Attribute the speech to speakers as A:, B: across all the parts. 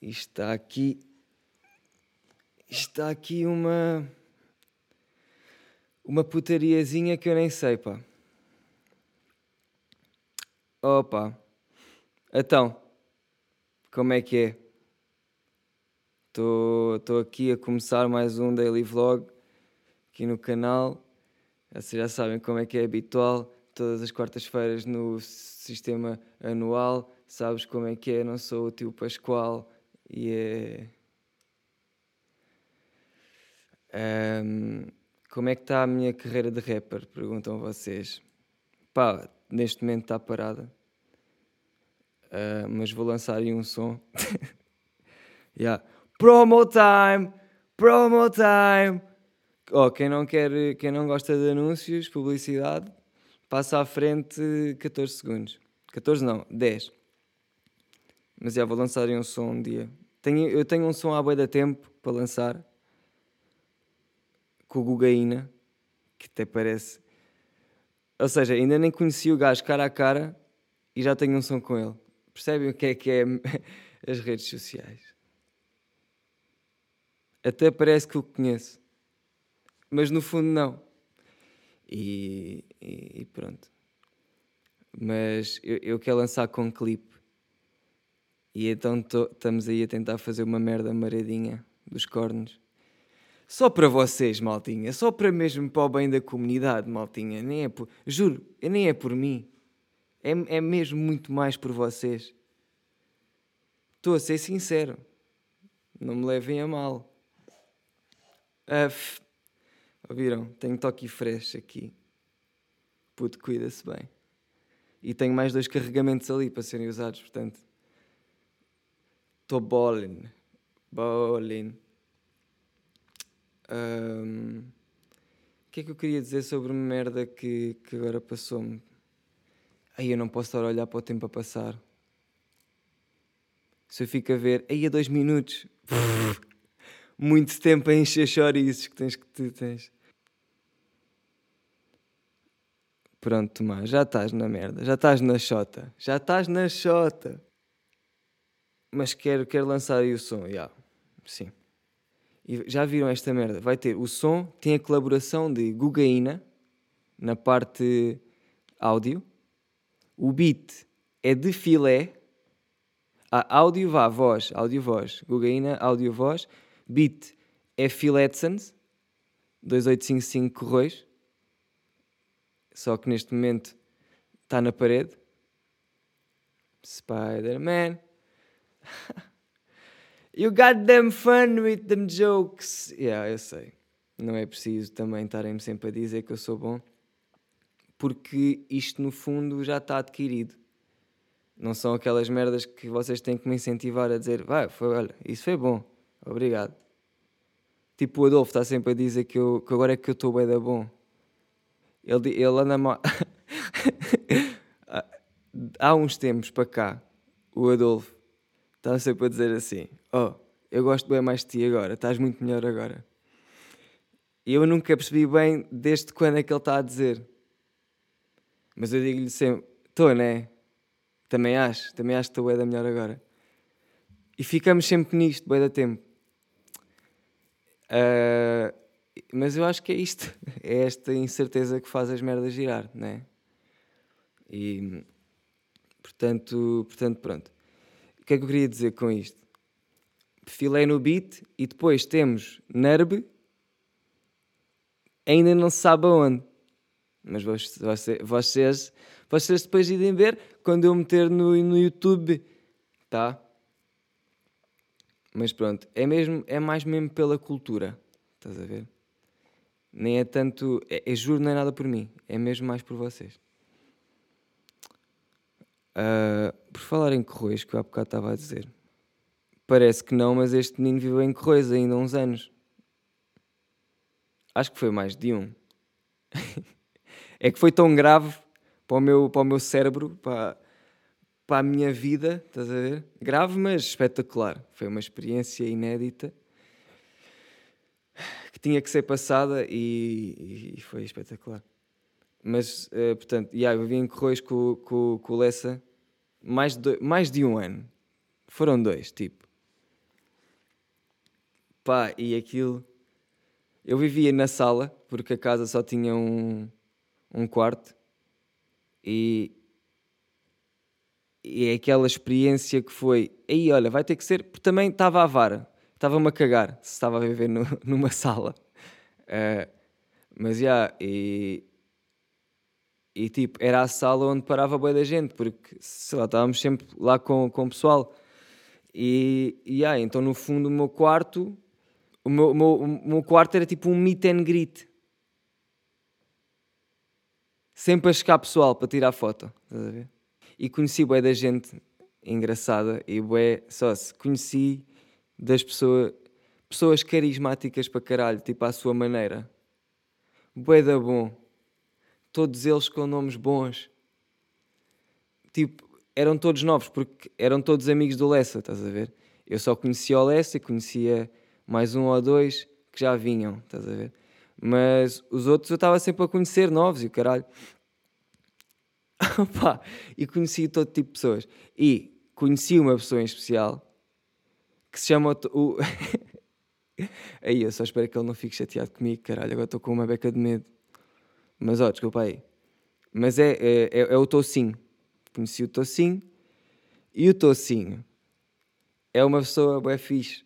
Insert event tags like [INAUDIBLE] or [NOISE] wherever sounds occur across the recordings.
A: Está aqui. Está aqui uma. Uma putariazinha que eu nem sei, pá. Opa. Então, como é que é? Estou aqui a começar mais um daily vlog aqui no canal. Vocês já sabem como é que é habitual. Todas as quartas-feiras no sistema anual. Sabes como é que é? Não sou o tio Pascoal e é. Um, como é que está a minha carreira de rapper? Perguntam vocês. Pá, neste momento está parada. Uh, mas vou lançar aí um som. [LAUGHS] yeah. Promo time! Promo time! Oh, quem não quer, quem não gosta de anúncios, publicidade, passa à frente 14 segundos. 14 não, 10. Mas já vou lançar aí um som um dia. Tenho, eu tenho um som à boia da tempo para lançar com o Gugaína, que até parece. Ou seja, ainda nem conheci o gajo cara a cara e já tenho um som com ele. Percebem o que é que é [LAUGHS] as redes sociais? Até parece que o conheço, mas no fundo não. E, e, e pronto. Mas eu, eu, quero lançar com clipe. E então estamos aí a tentar fazer uma merda maradinha dos cornos. Só para vocês, maltinha. Só para mesmo para o bem da comunidade, maltinha. Nem é por, juro, nem é por mim. É, é mesmo muito mais por vocês. Estou a ser sincero. Não me levem a mal. Uf. Ouviram? Tenho toque fresh aqui. Puto, cuida-se bem. E tenho mais dois carregamentos ali para serem usados, portanto. Estou bowling. Bowling. Um, o que é que eu queria dizer sobre uma merda que, que agora passou-me? Aí eu não posso estar a olhar para o tempo a passar. Se eu fico a ver, aí a dois minutos, [LAUGHS] muito tempo a encher chouriços que tens que tu tens. Pronto, Tomás, já estás na merda, já estás na chota, já estás na chota. Mas quero, quero lançar aí o som. Yeah. Sim. E já viram esta merda? Vai ter o som, tem a colaboração de Gugaína na parte áudio o beat é de filé. Ah, áudio vá, voz, áudio voz. Gugaína, áudio voz. Beat é Philetsons, 2855 Correios. Só que neste momento está na parede. Spider-Man. [LAUGHS] you got them fun with them jokes. Yeah, eu sei. Não é preciso também estarem-me sempre a dizer que eu sou bom porque isto no fundo já está adquirido. Não são aquelas merdas que vocês têm que me incentivar a dizer, vai, foi, olha, isso foi bom, obrigado. Tipo o Adolfo está sempre a dizer que, eu, que agora é que eu estou bem da bom. Ele, ele anda mal. [LAUGHS] Há uns tempos para cá, o Adolfo estava sempre a dizer assim: Oh, eu gosto bem mais de ti agora, estás muito melhor agora. E eu nunca percebi bem desde quando é que ele está a dizer. Mas eu digo-lhe sempre: estou, né? Também acho, também acho que estou da melhor agora. E ficamos sempre nisto, bem da tempo. Uh, mas eu acho que é isto, [LAUGHS] é esta incerteza que faz as merdas girar, né? E portanto, portanto, pronto. Que é que eu queria dizer com isto? Filei no beat e depois temos Nerb, ainda não se sabe aonde. Mas vocês, vocês, vocês depois irem ver quando eu meter no, no YouTube, tá? Mas pronto, é mesmo, é mais mesmo pela cultura, estás a ver? Nem é tanto, é, é juro, não é nada por mim, é mesmo mais por vocês. Uh, por falar em Correios, que eu há bocado estava a dizer, parece que não, mas este menino viveu em Correios ainda há uns anos. Acho que foi mais de um. [LAUGHS] É que foi tão grave para o meu, para o meu cérebro, para, para a minha vida, estás a ver? Grave, mas espetacular. Foi uma experiência inédita que tinha que ser passada e, e foi espetacular. Mas, uh, portanto, yeah, eu vim em Correios com, com, com o Lessa mais de, mais de um ano. Foram dois, tipo. Pá, e aquilo. Eu vivia na sala, porque a casa só tinha um, um quarto. E, e é aquela experiência que foi. Aí, olha, vai ter que ser. Porque também estava a vara. Estava-me a cagar se estava a viver no, [LAUGHS] numa sala. Uh, mas já, yeah, e, e tipo, era a sala onde parava boa da gente, porque sei lá, estávamos sempre lá com, com o pessoal. E, e yeah, então no fundo o meu quarto, o meu, o meu, meu quarto era tipo um meet and greet. Sempre a chegar pessoal para tirar foto, estás a ver? E conheci boa da gente engraçada e bué, só se conheci das pessoas, pessoas carismáticas para caralho, tipo à sua maneira. Bué da bom todos eles com nomes bons. Tipo, eram todos novos, porque eram todos amigos do Lessa, estás a ver? Eu só conhecia o Lessa e conhecia mais um ou dois que já vinham, estás a ver? Mas os outros eu estava sempre a conhecer novos e o caralho. [LAUGHS] Opa, e conheci todo tipo de pessoas. E conheci uma pessoa em especial que se chama o. [LAUGHS] aí eu só espero que ele não fique chateado comigo, caralho. Agora estou com uma beca de medo. Mas ó, desculpa aí. Mas é, é, é, é o Tocinho. Conheci o Tocinho. E o Tocinho é uma pessoa bem fixe.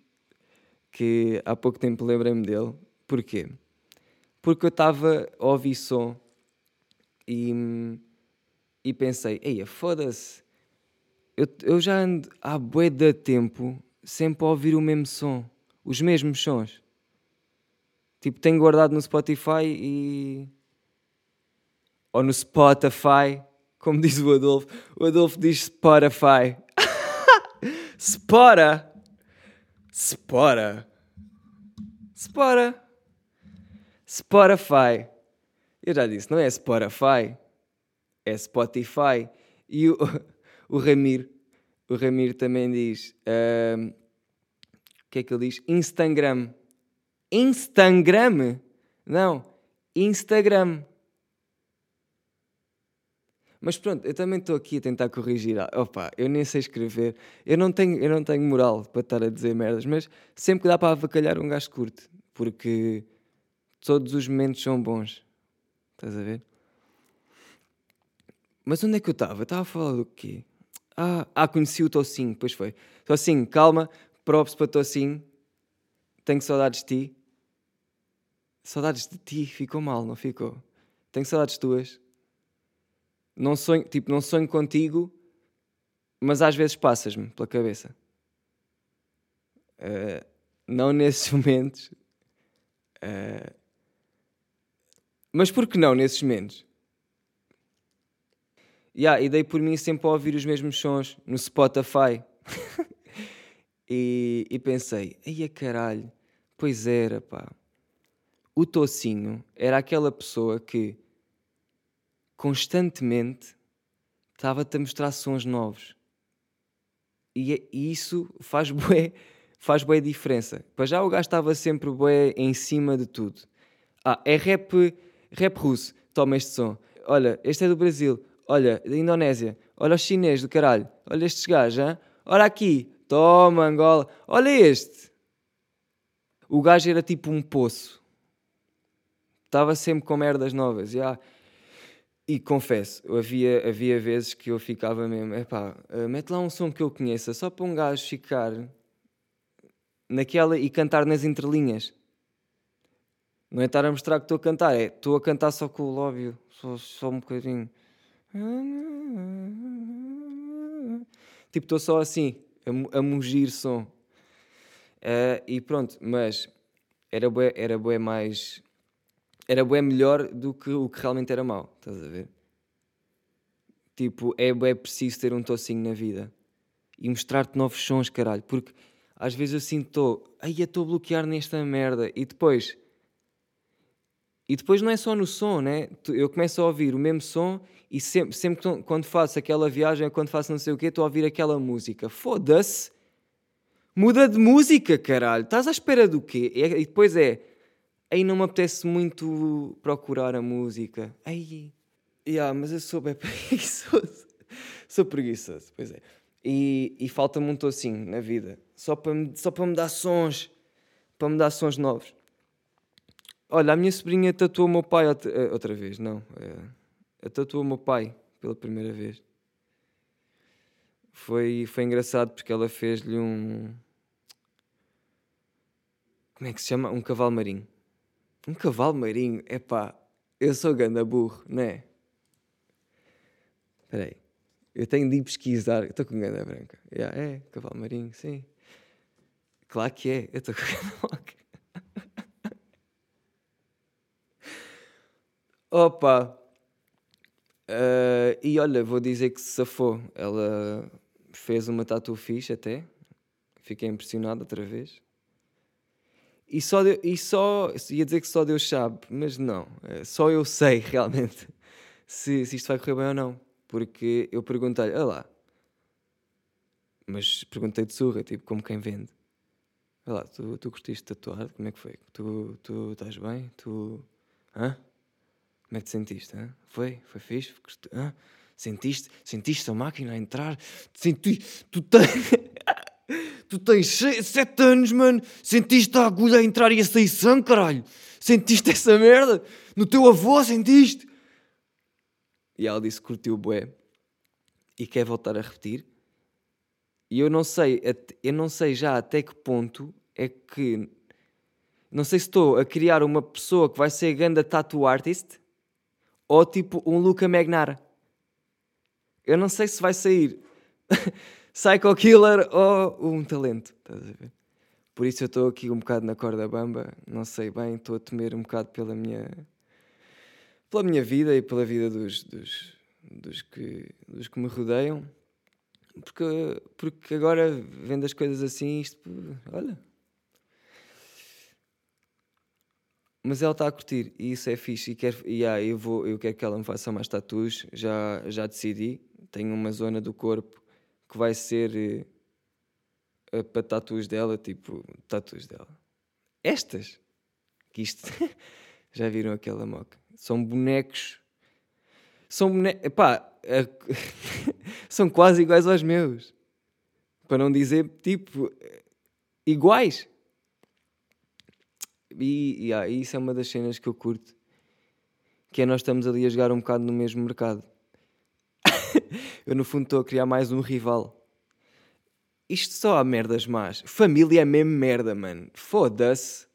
A: Que há pouco tempo lembrei-me dele. Porquê? Porque eu estava a ouvir som e, e pensei, eia, foda-se. Eu, eu já ando há bué de tempo sempre a ouvir o mesmo som. Os mesmos sons. Tipo, tenho guardado no Spotify e ou no Spotify, como diz o Adolfo. O Adolfo diz Spotify. [LAUGHS] Spora! Spora! Spora! Spotify. Eu já disse, não é Spotify, é Spotify. E o, [LAUGHS] o Ramiro, o Ramiro também diz, um, o que é que ele diz? Instagram. Instagram? Não, Instagram. Mas pronto, eu também estou aqui a tentar corrigir. Opa, eu nem sei escrever. Eu não tenho, eu não tenho moral para estar a dizer merdas, mas sempre que dá para avacalhar um gajo curto. Porque todos os momentos são bons. Estás a ver? Mas onde é que eu estava? Estava a falar do quê? Ah, ah conheci o Tocinho, pois foi. Tocinho, calma, props para Tocinho. Tenho saudades de ti. Saudades de ti, ficou mal, não ficou? Tenho saudades tuas não sonho, tipo, não sonho contigo, mas às vezes passas-me pela cabeça. Uh, não [LAUGHS] nesses momentos. Uh, mas por que não nesses momentos? Yeah, e dei por mim sempre a ouvir os mesmos sons no Spotify. [LAUGHS] e, e pensei, ai a caralho, pois era, pá. O Tocinho era aquela pessoa que constantemente estava-te a mostrar sons novos. E, é, e, isso faz [LAUGHS] bué, faz bué diferença. Para já o gajo estava sempre bué em cima de tudo. Ah, é rap, rap russo. Toma este som. Olha, este é do Brasil. Olha, da Indonésia. Olha o chinês do caralho. Olha estes gajos, hein? Olha aqui. Toma, Angola. Olha este. O gajo era tipo um poço. Estava sempre com merdas novas. Yeah. E confesso, havia, havia vezes que eu ficava mesmo, epá, uh, mete lá um som que eu conheça, só para um gajo ficar naquela e cantar nas entrelinhas. Não é estar a mostrar que estou a cantar, é estou a cantar só com o lábio, só, só um bocadinho. Tipo, estou só assim, a, a mugir som. Uh, e pronto, mas era bué, era bué mais era bem melhor do que o que realmente era mau, estás a ver? Tipo, é bem preciso ter um tocinho na vida e mostrar-te novos sons, caralho, porque às vezes eu sinto, eu estou a bloquear nesta merda e depois. E depois não é só no som, né? Eu começo a ouvir o mesmo som e sempre, sempre quando faço aquela viagem, quando faço não sei o quê, estou a ouvir aquela música. Foda-se! Muda de música, caralho! Estás à espera do quê? E depois é aí não me apetece muito procurar a música. Aí, yeah, mas eu sou bem [LAUGHS] preguiçoso. sou preguiçoso, pois é. E, e falta-me um assim na vida, só para, me, só para me dar sons, para me dar sons novos. Olha, a minha sobrinha tatuou o meu pai outra, eh, outra vez, não. É, tatuou o meu pai pela primeira vez. Foi, foi engraçado porque ela fez-lhe um. Como é que se chama? Um cavalo marinho. Um cavalo marinho? É pá, eu sou ganda burro, não é? Espera aí. Eu tenho de ir pesquisar. Estou com ganda branca. Yeah, é, cavalo marinho, sim. Claro que é. Eu estou com [LAUGHS] ganda branca. Opa! Uh, e olha, vou dizer que se safou. Ela fez uma tatu fixe até. Fiquei impressionado outra vez. E só, Deus, e só ia dizer que só Deus sabe, mas não. Eh, só eu sei [LAUGHS] realmente se, se isto vai correr bem ou não. Porque eu perguntei-lhe, olha lá. Mas perguntei de surra, tipo, como quem vende. Olha lá, tu, tu curtiste tatuar? Como é que foi? Tu, tu estás bem? Tu. Hã? Como é que te sentiste? Hã? Foi? Foi fixe? Hã? Sentiste? Sentiste a máquina a entrar? Senti... Tu [LAUGHS] tens... tu tens 7 anos, mano. Sentiste a agulha a entrar e a sair sangue, caralho? Sentiste essa merda? No teu avô sentiste? E ela disse curtiu o bué e quer voltar a repetir. E eu não sei, eu não sei já até que ponto é que não sei se estou a criar uma pessoa que vai ser ganda tattoo artist ou tipo um Luca Magnara. Eu não sei se vai sair [LAUGHS] Psycho Killer ou um talento. Estás a ver? Por isso eu estou aqui um bocado na corda bamba, não sei bem, estou a temer um bocado pela minha pela minha vida e pela vida dos, dos, dos, que, dos que me rodeiam. Porque, porque agora, vendo as coisas assim, isto, olha, Mas ela está a curtir e isso é fixe. E, quer, e ah, eu, vou, eu quero que ela me faça mais tatuas. Já, já decidi. Tenho uma zona do corpo que vai ser uh, para tatuas dela, tipo, tatuas dela. Estas, que isto, [LAUGHS] já viram aquela moca? São bonecos. São bonecos. Pá, [LAUGHS] são quase iguais aos meus. Para não dizer, tipo, iguais. E, e ah, isso é uma das cenas que eu curto. Que é nós estamos ali a jogar um bocado no mesmo mercado. [LAUGHS] eu no fundo estou a criar mais um rival. Isto só há merdas más. Família é mesmo merda, mano. Foda-se.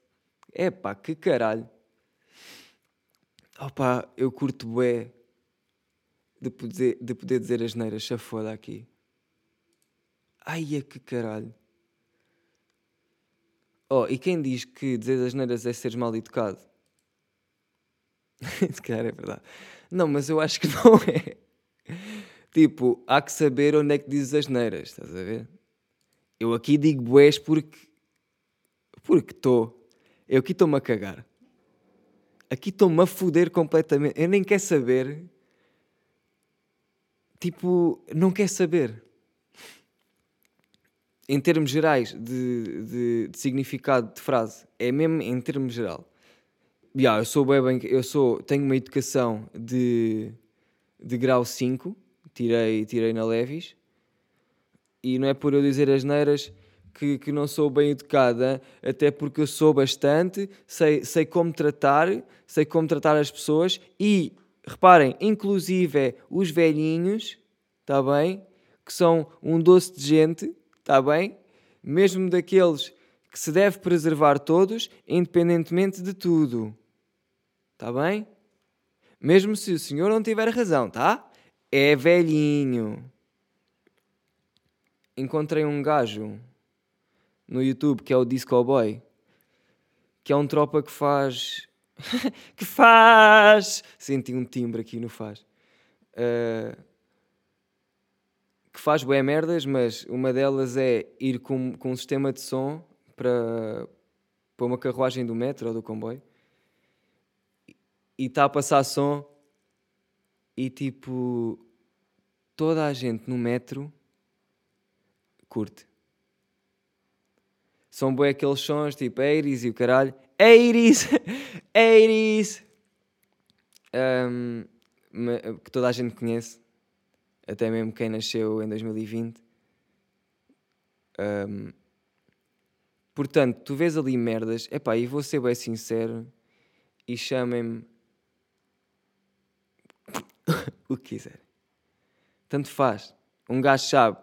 A: É pá, que caralho. Opa, eu curto bué de poder, de poder dizer as neiras, já foda aqui. Ai, é que caralho. Oh, e quem diz que dizer as neiras é seres mal educado? [LAUGHS] Se calhar é verdade. Não, mas eu acho que [LAUGHS] não é. Tipo, há que saber onde é que dizes as neiras, estás a ver? Eu aqui digo boés porque. Porque estou. Eu aqui estou-me a cagar. Aqui estou-me a foder completamente. Eu nem quero saber. Tipo, não quer saber em termos gerais de, de, de, significado de frase, é mesmo em termos geral. Yeah, eu sou bem eu sou, tenho uma educação de, de grau 5, tirei, tirei na Levis, e não é por eu dizer as neiras que, que não sou bem educada, até porque eu sou bastante, sei, sei como tratar, sei como tratar as pessoas, e reparem, inclusive os velhinhos, está bem? Que são um doce de gente, está bem? Mesmo daqueles que se deve preservar todos, independentemente de tudo. Está bem? Mesmo se o senhor não tiver razão, tá? É velhinho. Encontrei um gajo no YouTube que é o Disco Boy, que é um tropa que faz. [LAUGHS] que faz! Senti um timbre aqui no faz. Uh, que faz bué merdas, mas uma delas é ir com, com um sistema de som para, para uma carruagem do metro ou do comboio e está a passar som e tipo toda a gente no metro curte. São bué aqueles sons tipo Eiris e o caralho. Eiris! Eiris! [LAUGHS] Um, que toda a gente conhece até mesmo quem nasceu em 2020. Um, Portanto, tu vês ali merdas, epá, e vou ser bem sincero e chamem-me o que quiser. Tanto faz. Um gajo sabe.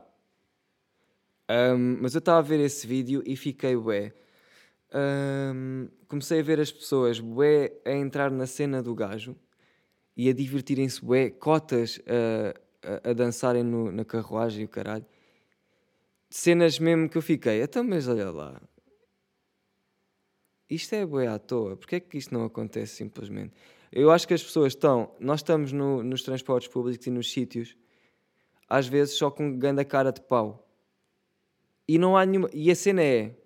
A: Um, mas eu estava a ver esse vídeo e fiquei bué. Um, comecei a ver as pessoas bué a entrar na cena do gajo e a divertirem-se bué, cotas a, a, a dançarem no, na carruagem e o caralho. Cenas mesmo que eu fiquei, então mas olha lá, isto é bué à toa, porque é que isto não acontece simplesmente? Eu acho que as pessoas estão, nós estamos no, nos transportes públicos e nos sítios, às vezes só com grande cara de pau. E não há nenhuma. E a cena é.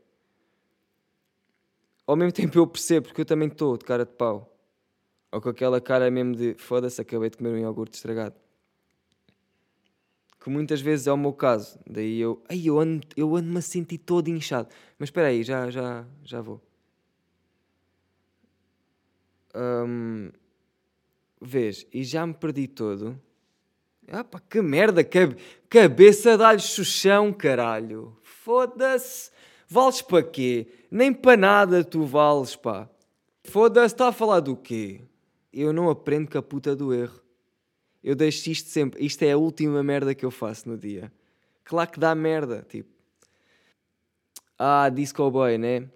A: Ao mesmo tempo eu percebo, porque eu também estou de cara de pau. Ou com aquela cara mesmo de foda-se, acabei de comer um iogurte estragado. Que muitas vezes é o meu caso. Daí eu. Ai, eu ando-me eu ando a sentir todo inchado. Mas espera aí, já, já, já vou. Hum, vês, e já me perdi todo. Ah pá, que merda, que cabeça dá-lhe chuchão, caralho. Foda-se. Vales para quê? Nem para nada tu vales, pá. Foda-se, está a falar do quê? Eu não aprendo com a puta do erro. Eu deixo isto sempre. Isto é a última merda que eu faço no dia. Claro que dá merda, tipo. Ah, Disco Boy, né?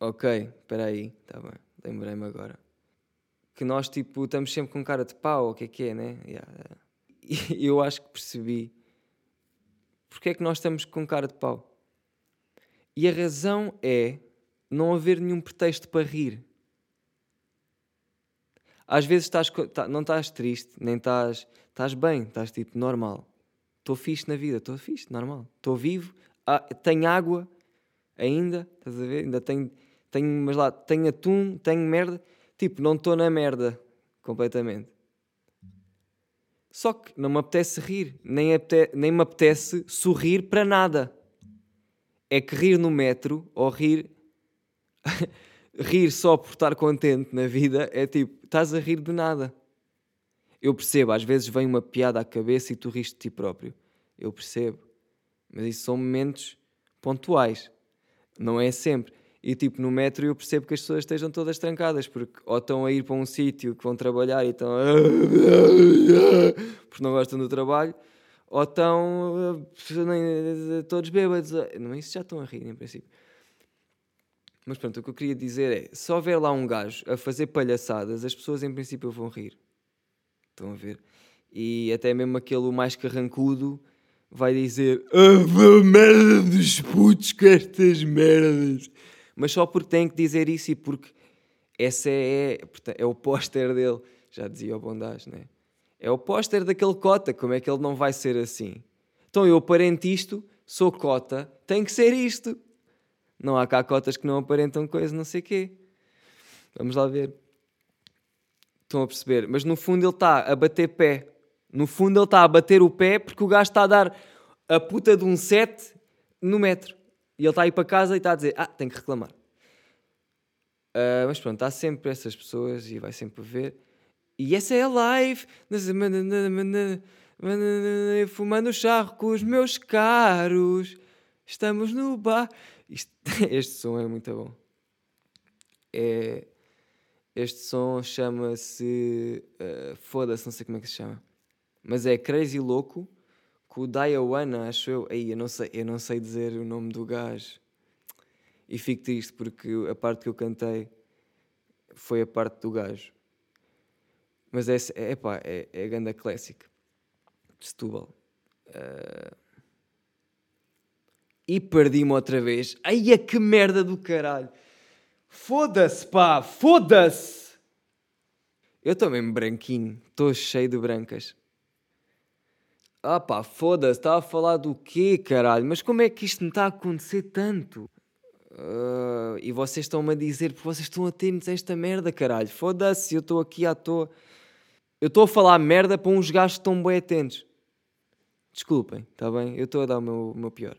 A: Ok, espera aí, tá bem lembrei-me agora. Que nós, tipo, estamos sempre com cara de pau, o que é que é, né? Yeah. [LAUGHS] E eu acho que percebi porque é que nós estamos com cara de pau. E a razão é não haver nenhum pretexto para rir. Às vezes estás, tá, não estás triste, nem estás, estás bem, estás tipo normal. Estou fixe na vida, estou fixe, normal. Estou vivo, ah, tenho água ainda, estás a ver? Ainda tenho tenho, mas lá, tenho atum, tenho merda. Tipo, não estou na merda completamente. Só que não me apetece rir, nem, apetece, nem me apetece sorrir para nada. É que rir no metro ou rir. [LAUGHS] rir só por estar contente na vida é tipo, estás a rir de nada. Eu percebo, às vezes vem uma piada à cabeça e tu rires de ti próprio. Eu percebo. Mas isso são momentos pontuais. Não é sempre. E tipo, no metro eu percebo que as pessoas estejam todas trancadas, porque ou estão a ir para um sítio que vão trabalhar e estão porque não gostam do trabalho, ou estão todos bêbados. Não, isso já estão a rir, em princípio. Mas pronto, o que eu queria dizer é: se houver lá um gajo a fazer palhaçadas, as pessoas em princípio vão rir. Estão a ver? E até mesmo aquele mais carrancudo vai dizer: Ah, merda dos putos com estas merdas mas só porque tem que dizer isso e porque essa é, é o póster dele, já dizia o Bondage, né? É o póster daquele cota, como é que ele não vai ser assim? Então eu aparento isto, sou cota, tem que ser isto. Não há cá cotas que não aparentam coisa, não sei quê. Vamos lá ver. Estão a perceber? Mas no fundo ele está a bater pé. No fundo ele está a bater o pé porque o gajo está a dar a puta de um set no metro. E ele está a ir para casa e está a dizer: Ah, tenho que reclamar. Uh, mas pronto, há sempre essas pessoas e vai sempre ver. E essa é a live. Fumando charro com os meus caros. Estamos no bar. Isto, [LAUGHS] este som é muito bom. É, este som chama-se. Uh, Foda-se, não sei como é que se chama. Mas é Crazy Louco com o Diawana, acho eu. Aí, eu não sei, eu não sei dizer o nome do gajo. E fico triste porque a parte que eu cantei foi a parte do gajo. Mas é, é, pá, é, é a ganda clássica de Setúbal. Uh... E perdi-me outra vez. Ai, é que merda do caralho! Foda-se, pá! Foda-se! Eu mesmo branquinho. Estou cheio de brancas. Ah pá, foda-se, estava a falar do quê, caralho? Mas como é que isto me está a acontecer tanto? Uh, e vocês estão-me a dizer porque vocês estão atentos a esta merda, caralho. Foda-se, eu estou aqui à toa. Eu estou a falar merda para uns gajos que estão bem atentos. Desculpem, está bem? Eu estou a dar o meu, o meu pior.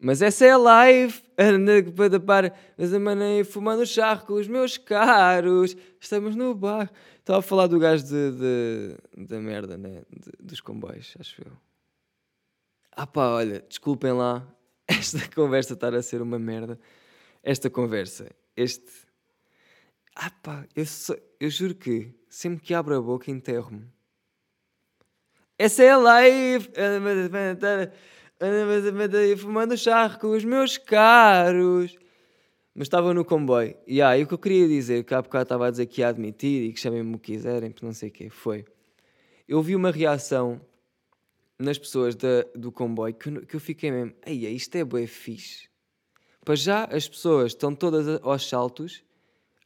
A: Mas essa é a live. Anda para mas a maneira fumando charro com os meus caros. Estamos no bar. Estava a falar do gajo de, de, da merda, né? De, dos comboios, acho eu. Ah pá, olha, desculpem lá. [LAUGHS] esta conversa estar a ser uma merda. Esta conversa, este. Ah pá, eu, só, eu juro que sempre que abro a boca enterro-me. Essa é a live! Fumando charro com os meus caros. Mas estava no comboio. E ah, e o que eu queria dizer, que há bocado estava a dizer que ia admitir e que chamem-me o que quiserem, não sei o quê, foi. Eu vi uma reação nas pessoas do comboio que, eu- que eu fiquei mesmo, ei, isto é bué fixe. Para já as pessoas estão todas aos saltos,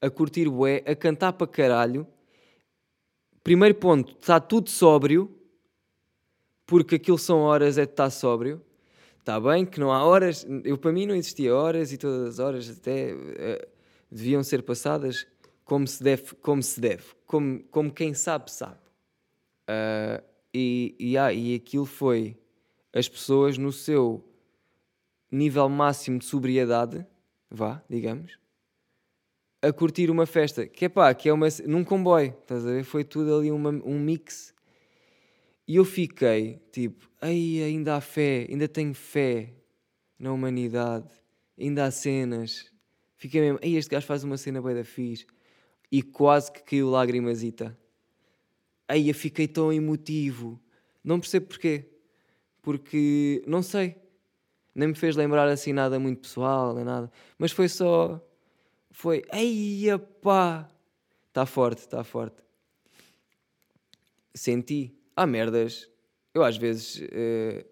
A: a curtir bué, a cantar para caralho. Primeiro ponto, está tudo sóbrio, porque aquilo são horas é de estar sóbrio. Está bem que não há horas, eu para mim não existia horas e todas as horas até eh, deviam ser passadas como se deve, como se deve, como, como quem sabe sabe. Ah, e, e, ah, e aquilo foi as pessoas no seu nível máximo de sobriedade, vá, digamos, a curtir uma festa, que é pá, que é uma, num comboio, estás a ver? Foi tudo ali uma, um mix. E eu fiquei tipo, ai, ainda há fé, ainda tenho fé na humanidade, ainda há cenas. Fiquei mesmo, ai, este gajo faz uma cena bem da fixe. E quase que caiu lagrimazita. Aí eu fiquei tão emotivo. Não percebo porquê. Porque, não sei. Nem me fez lembrar assim nada muito pessoal, nem nada. Mas foi só. Foi. Eia pá! Está forte, está forte. Senti. Há merdas. Eu às vezes. eh,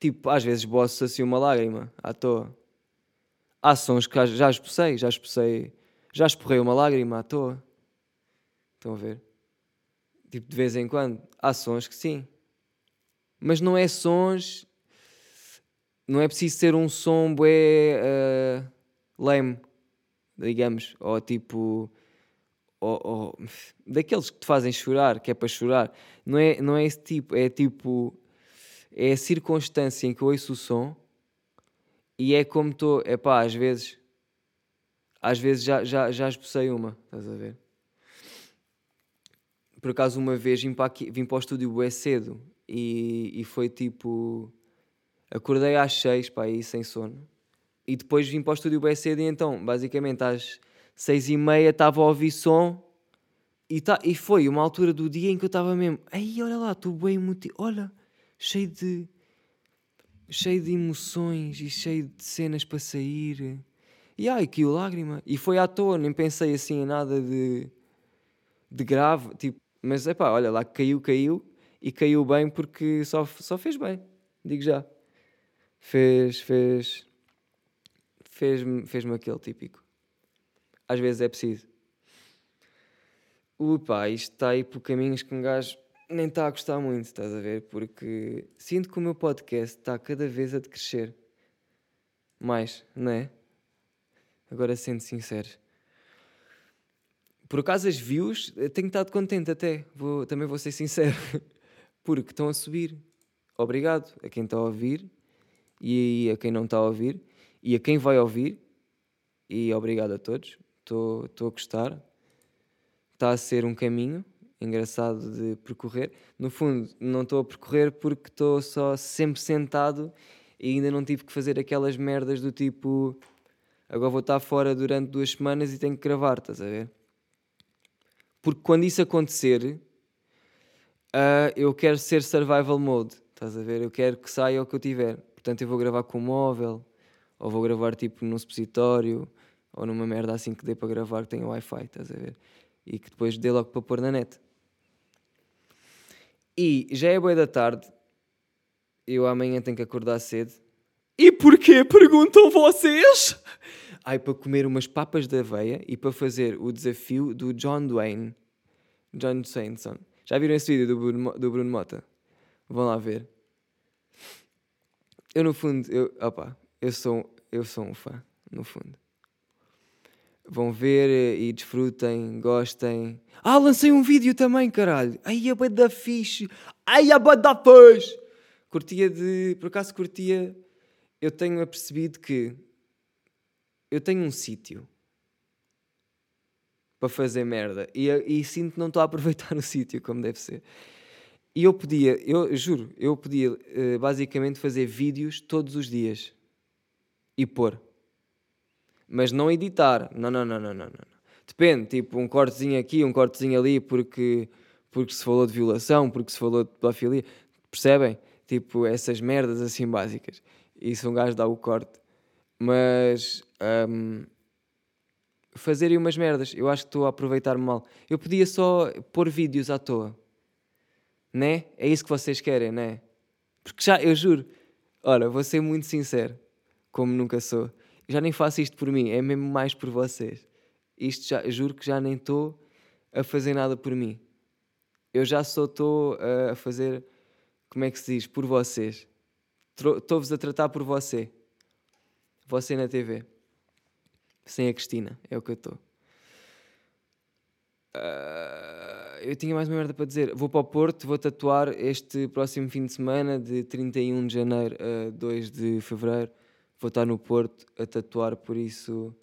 A: tipo, às vezes boço assim uma lágrima à toa. Há sons que já expulsei, já expulsei. Já esporrei uma lágrima à toa. Estão a ver? Tipo, de vez em quando. Há sons que sim. Mas não é sons. Não é preciso ser um som bué uh, digamos. Ou tipo. Ou, ou- daqueles que te fazem chorar, que é para chorar. Não é, não é esse tipo. É tipo. É a circunstância em que eu ouço o som e é como estou. É pá, às vezes. Às vezes já, já, já expulsei uma, estás a ver? por acaso uma vez vim para, aqui, vim para o estúdio bué cedo e, e foi tipo acordei às seis para aí sem sono e depois vim para o estúdio bué cedo e então basicamente às seis e meia estava a ouvir som e, tá, e foi uma altura do dia em que eu estava mesmo ei olha lá estou bem emotivo olha cheio de cheio de emoções e cheio de cenas para sair e ai que lágrima e foi à toa nem pensei assim em nada de de grave, tipo, mas é pá, olha lá, caiu, caiu e caiu bem porque só, só fez bem, digo já. Fez, fez, fez-me fez aquele típico. Às vezes é preciso. Pá, isto está aí por caminhos que um gajo nem está a gostar muito, estás a ver? Porque sinto que o meu podcast está cada vez a decrescer. Mais, não é? Agora sendo sinceros. Por acaso as views, eh, tenho estado contente até, vou, também vou ser sincero, [LAUGHS] porque estão a subir. Obrigado a quem está a ouvir e a quem não está a ouvir e a quem vai ouvir e obrigado a todos. Estou a gostar. Está a ser um caminho engraçado de percorrer. No fundo, não estou a percorrer porque estou só sempre sentado e ainda não tive que fazer aquelas merdas do tipo agora vou estar fora durante duas semanas e tenho que gravar, estás a ver? Porque quando isso acontecer, ah, eu quero ser survival mode. Estás a ver? Eu quero que saia o que eu tiver. Portanto, eu vou gravar com o móvel, ou vou gravar tipo num supositório, ou numa merda assim que dê para gravar que tenha Wi-Fi, estás a ver? E que depois dê logo para pôr na net. E já é boa da tarde, eu amanhã tenho que acordar cedo. E porquê? Perguntam vocês? Ai, para comer umas papas de aveia e para fazer o desafio do John Dwayne. John Sainson. Já viram esse vídeo do Bruno, do Bruno Mota? Vão lá ver. Eu, no fundo, eu, opa, eu, sou, eu sou um fã, no fundo. Vão ver eh, e desfrutem, gostem. Ah, lancei um vídeo também, caralho. Ai, a bada fixe. Ai, a bada fixe. Curtia de... Por acaso curtia... Eu tenho apercebido que eu tenho um sítio para fazer merda e, e sinto que não estou a aproveitar [LAUGHS] o sítio como deve ser. E eu podia, eu juro, eu podia uh, basicamente fazer vídeos todos os dias e pôr. Mas não editar. Não, não, não, não, não, não. Depende, tipo, um cortezinho aqui, um cortezinho ali, porque, porque se falou de violação, porque se falou de pedofilia. Percebem? Tipo, essas merdas assim básicas. E se um gajo dá o corte. Mas. Um, fazerem umas merdas. Eu acho que estou a aproveitar mal. Eu podia só pôr vídeos à toa né? É isso que vocês querem, né? Porque já, eu juro, ora, vou ser muito sincero, como nunca sou. Já nem faço isto por mim, é mesmo mais por vocês. Isto já, juro que já nem estou a fazer nada por mim. Eu já só estou a fazer, como é que se diz, por vocês. Estou-vos a tratar por você. Você na TV. Sem a Cristina, é o que eu estou. Uh, eu tinha mais uma merda para dizer. Vou para o Porto, vou tatuar este próximo fim de semana, de 31 de janeiro a 2 de fevereiro. Vou estar no Porto a tatuar, por isso,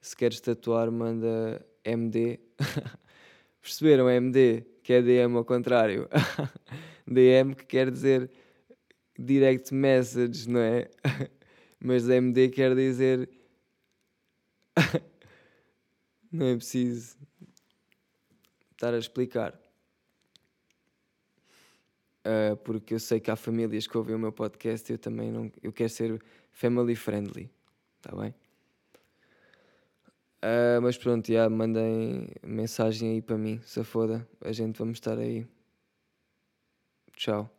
A: se queres tatuar, manda MD. [LAUGHS] Perceberam? MD, que é DM ao contrário. [LAUGHS] DM que quer dizer direct message, não é? [LAUGHS] Mas MD quer dizer. não é preciso estar a explicar. Uh, porque eu sei que há famílias que ouvem o meu podcast eu também não. Eu quero ser family friendly. Está bem? Uh, mas pronto, já mandem mensagem aí para mim, se foda. A gente vamos estar aí. Tchau.